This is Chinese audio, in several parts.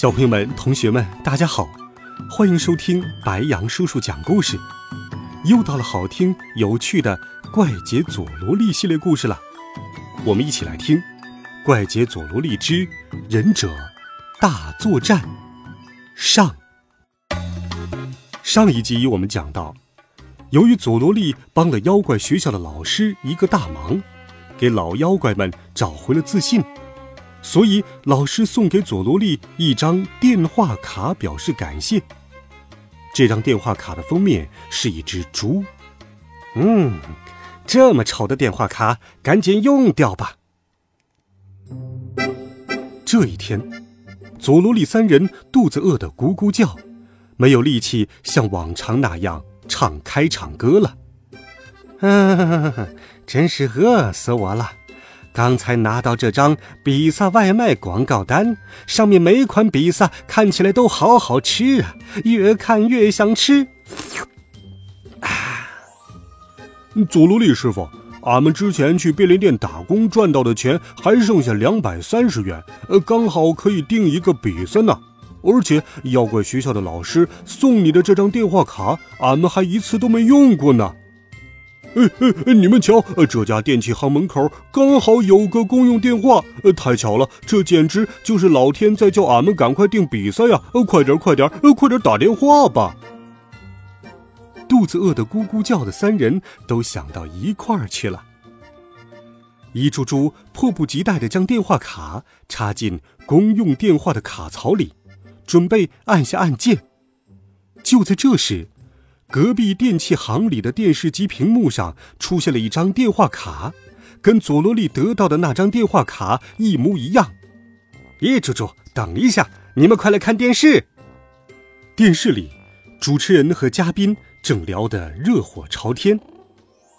小朋友们、同学们，大家好，欢迎收听白羊叔叔讲故事。又到了好听有趣的《怪杰佐罗利》系列故事了，我们一起来听《怪杰佐罗利之忍者大作战》上。上一集我们讲到，由于佐罗利帮了妖怪学校的老师一个大忙，给老妖怪们找回了自信。所以，老师送给佐罗利一张电话卡，表示感谢。这张电话卡的封面是一只猪。嗯，这么丑的电话卡，赶紧用掉吧。这一天，佐罗利三人肚子饿得咕咕叫，没有力气像往常那样唱开场歌了。嗯，真是饿死我了。刚才拿到这张比萨外卖广告单，上面每款比萨看起来都好好吃啊，越看越想吃。啊，佐罗利师傅，俺们之前去便利店打工赚到的钱还剩下两百三十元，呃，刚好可以订一个比萨呢。而且妖怪学校的老师送你的这张电话卡，俺们还一次都没用过呢。哎哎！你们瞧，这家电器行门口刚好有个公用电话，太巧了！这简直就是老天在叫俺们赶快订比赛呀！快点，快点，快点打电话吧！肚子饿得咕咕叫的三人都想到一块儿去了。一猪猪迫不及待地将电话卡插进公用电话的卡槽里，准备按下按键。就在这时，隔壁电器行里的电视机屏幕上出现了一张电话卡，跟佐罗利得到的那张电话卡一模一样。咦，猪猪，等一下，你们快来看电视！电视里，主持人和嘉宾正聊得热火朝天。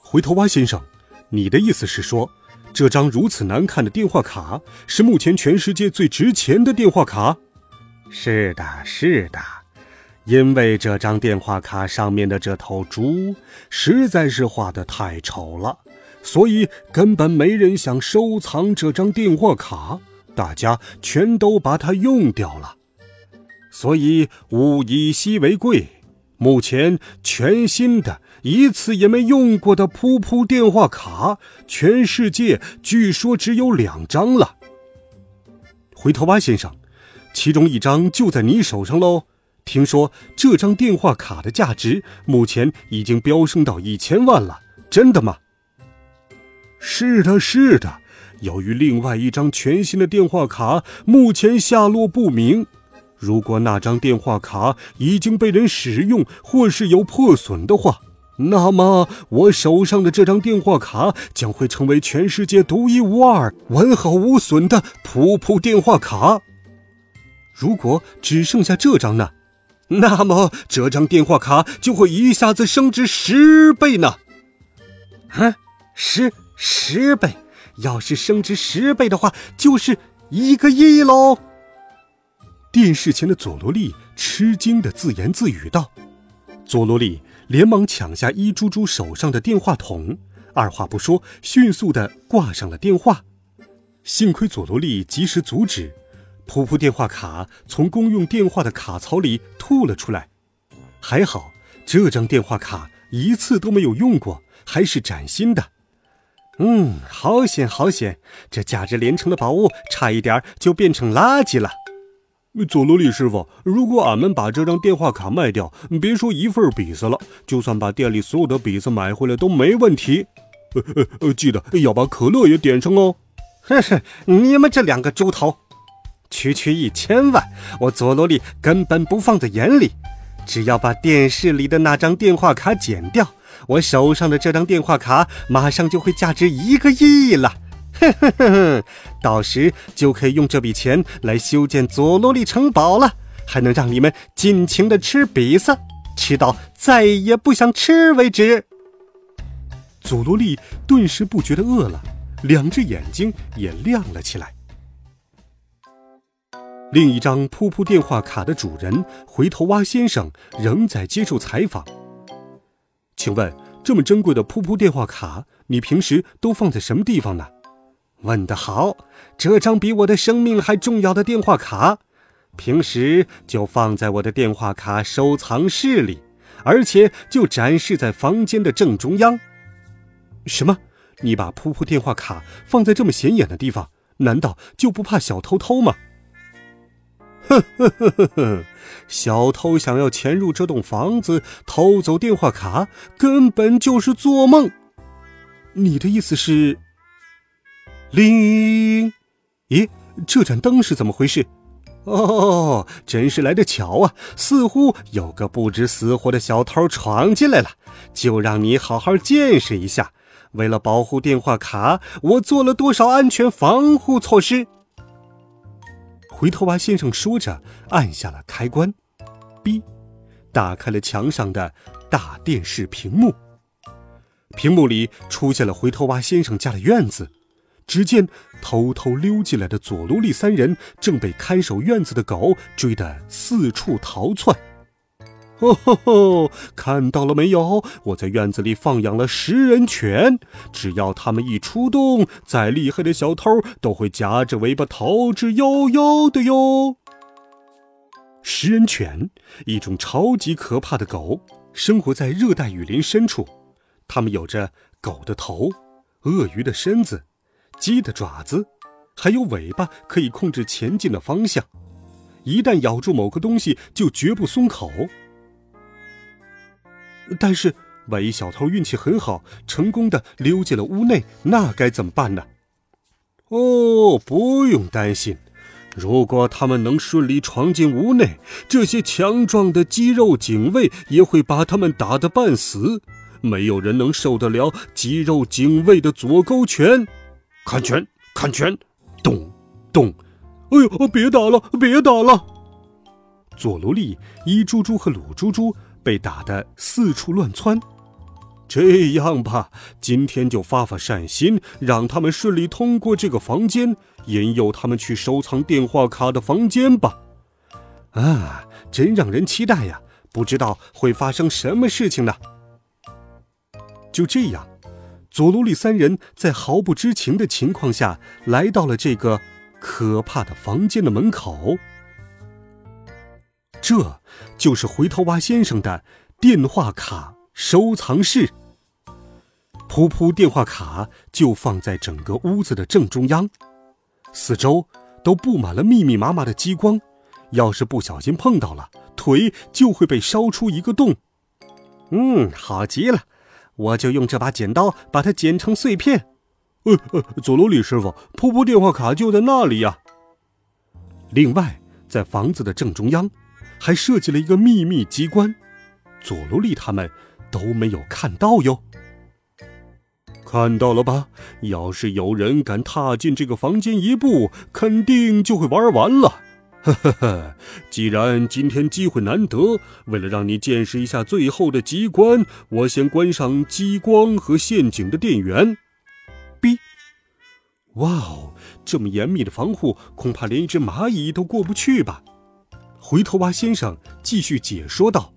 回头蛙先生，你的意思是说，这张如此难看的电话卡是目前全世界最值钱的电话卡？是的，是的。因为这张电话卡上面的这头猪实在是画的太丑了，所以根本没人想收藏这张电话卡，大家全都把它用掉了。所以物以稀为贵，目前全新的、一次也没用过的噗噗电话卡，全世界据说只有两张了。回头蛙先生，其中一张就在你手上喽。听说这张电话卡的价值目前已经飙升到一千万了，真的吗？是的，是的。由于另外一张全新的电话卡目前下落不明，如果那张电话卡已经被人使用或是有破损的话，那么我手上的这张电话卡将会成为全世界独一无二、完好无损的噗噗电话卡。如果只剩下这张呢？那么这张电话卡就会一下子升值十倍呢？啊，十十倍！要是升值十倍的话，就是一个亿喽！电视前的佐罗利吃惊的自言自语道。佐罗利连忙抢下一猪猪手上的电话筒，二话不说，迅速的挂上了电话。幸亏佐罗利及时阻止。噗噗电话卡从公用电话的卡槽里吐了出来，还好这张电话卡一次都没有用过，还是崭新的。嗯，好险好险，这价值连城的宝物差一点就变成垃圾了。佐罗利师傅，如果俺们把这张电话卡卖掉，别说一份比萨了，就算把店里所有的比萨买回来都没问题。呃呃呃，记得要把可乐也点上哦。哼哼，你们这两个猪头！区区一千万，我佐罗利根本不放在眼里。只要把电视里的那张电话卡剪掉，我手上的这张电话卡马上就会价值一个亿了。哼哼哼，到时就可以用这笔钱来修建佐罗利城堡了，还能让你们尽情的吃比萨，吃到再也不想吃为止。佐罗利顿时不觉得饿了，两只眼睛也亮了起来。另一张噗噗电话卡的主人回头蛙先生仍在接受采访。请问，这么珍贵的噗噗电话卡，你平时都放在什么地方呢？问得好，这张比我的生命还重要的电话卡，平时就放在我的电话卡收藏室里，而且就展示在房间的正中央。什么？你把噗噗电话卡放在这么显眼的地方，难道就不怕小偷偷吗？呵呵呵呵呵，小偷想要潜入这栋房子偷走电话卡，根本就是做梦。你的意思是？铃，咦，这盏灯是怎么回事？哦，真是来得巧啊！似乎有个不知死活的小偷闯进来了，就让你好好见识一下。为了保护电话卡，我做了多少安全防护措施？回头蛙先生说着，按下了开关，B，打开了墙上的大电视屏幕。屏幕里出现了回头蛙先生家的院子。只见偷偷溜进来的佐罗利三人正被看守院子的狗追得四处逃窜。哦吼吼！看到了没有？我在院子里放养了食人犬，只要他们一出动，再厉害的小偷都会夹着尾巴逃之夭夭的哟。食人犬，一种超级可怕的狗，生活在热带雨林深处。它们有着狗的头，鳄鱼的身子，鸡的爪子，还有尾巴，可以控制前进的方向。一旦咬住某个东西，就绝不松口。但是，万一小偷运气很好，成功的溜进了屋内，那该怎么办呢？哦，不用担心，如果他们能顺利闯进屋内，这些强壮的肌肉警卫也会把他们打得半死。没有人能受得了肌肉警卫的左勾拳。看拳，看拳，咚，咚！哎呦，别打了，别打了！佐罗利、伊猪猪和鲁猪猪。被打得四处乱窜，这样吧，今天就发发善心，让他们顺利通过这个房间，引诱他们去收藏电话卡的房间吧。啊，真让人期待呀！不知道会发生什么事情呢？就这样，佐罗利三人在毫不知情的情况下来到了这个可怕的房间的门口。这就是回头蛙先生的电话卡收藏室。噗噗电话卡就放在整个屋子的正中央，四周都布满了密密麻麻的激光，要是不小心碰到了，腿就会被烧出一个洞。嗯，好极了，我就用这把剪刀把它剪成碎片。呃呃，佐罗里师傅，噗噗电话卡就在那里呀。另外，在房子的正中央。还设计了一个秘密机关，佐罗利他们都没有看到哟。看到了吧？要是有人敢踏进这个房间一步，肯定就会玩完了。呵呵呵，既然今天机会难得，为了让你见识一下最后的机关，我先关上激光和陷阱的电源。哔。哇哦，这么严密的防护，恐怕连一只蚂蚁都过不去吧？回头蛙先生继续解说道：“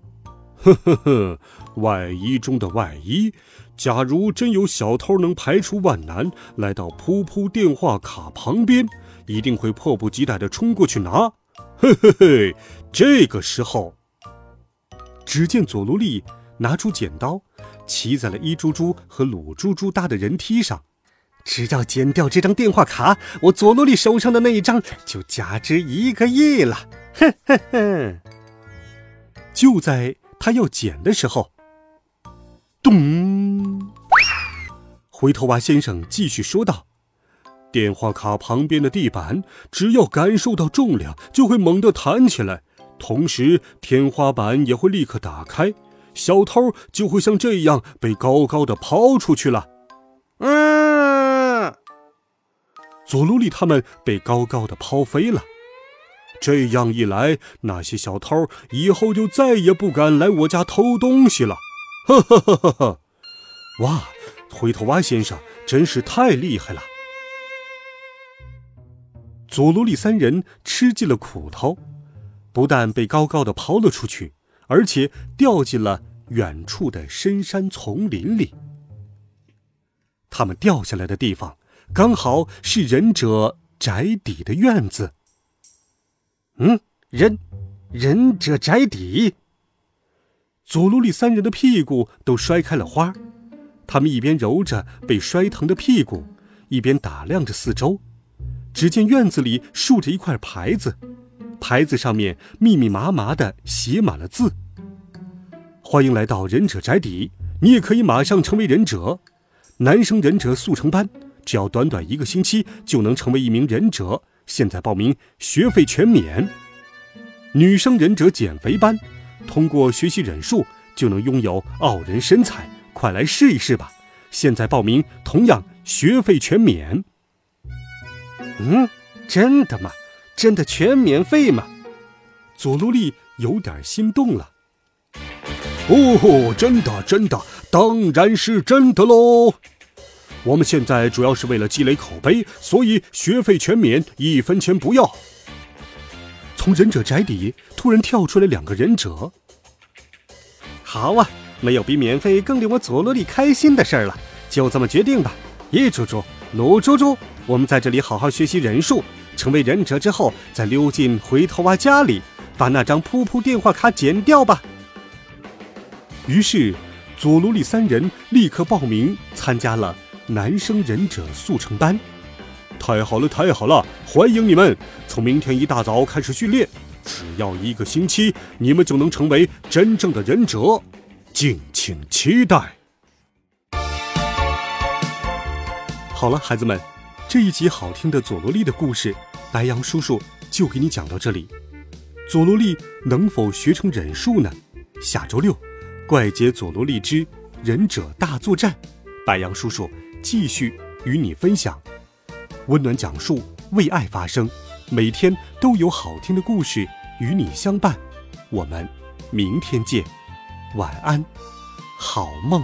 呵呵呵，外衣中的外衣，假如真有小偷能排除万难来到噗噗电话卡旁边，一定会迫不及待地冲过去拿。嘿嘿嘿，这个时候，只见佐罗利拿出剪刀，骑在了一猪猪和鲁猪猪搭的人梯上，只要剪掉这张电话卡，我佐罗利手上的那一张就价值一个亿了。”哼哼哼！就在他要捡的时候，咚！回头蛙先生继续说道：“电话卡旁边的地板，只要感受到重量，就会猛地弹起来，同时天花板也会立刻打开，小偷就会像这样被高高的抛出去了。”嗯，佐罗利他们被高高的抛飞了。这样一来，那些小偷以后就再也不敢来我家偷东西了。呵呵呵呵呵！哇，灰头蛙先生真是太厉害了！佐罗利三人吃尽了苦头，不但被高高的抛了出去，而且掉进了远处的深山丛林里。他们掉下来的地方，刚好是忍者宅邸的院子。嗯，忍忍者宅邸。佐罗利三人的屁股都摔开了花，他们一边揉着被摔疼的屁股，一边打量着四周。只见院子里竖着一块牌子，牌子上面密密麻麻的写满了字：“欢迎来到忍者宅邸，你也可以马上成为忍者。男生忍者速成班，只要短短一个星期就能成为一名忍者。现在报名，学费全免。女生忍者减肥班，通过学习忍术就能拥有傲人身材，快来试一试吧！现在报名，同样学费全免。”嗯，真的吗？真的全免费吗？佐罗利有点心动了。哦，真的，真的，当然是真的喽！我们现在主要是为了积累口碑，所以学费全免，一分钱不要。从忍者宅邸突然跳出来两个忍者。好啊，没有比免费更令我佐罗利开心的事儿了，就这么决定吧。叶猪猪，鲁猪猪。我们在这里好好学习忍术，成为忍者之后，再溜进回头蛙家里，把那张噗噗电话卡剪掉吧。于是，佐罗利三人立刻报名参加了男生忍者速成班。太好了，太好了！欢迎你们！从明天一大早开始训练，只要一个星期，你们就能成为真正的忍者。敬请期待。好了，孩子们。这一集好听的佐罗利的故事，白羊叔叔就给你讲到这里。佐罗利能否学成忍术呢？下周六，怪杰佐罗利之忍者大作战，白羊叔叔继续与你分享。温暖讲述，为爱发声，每天都有好听的故事与你相伴。我们明天见，晚安，好梦。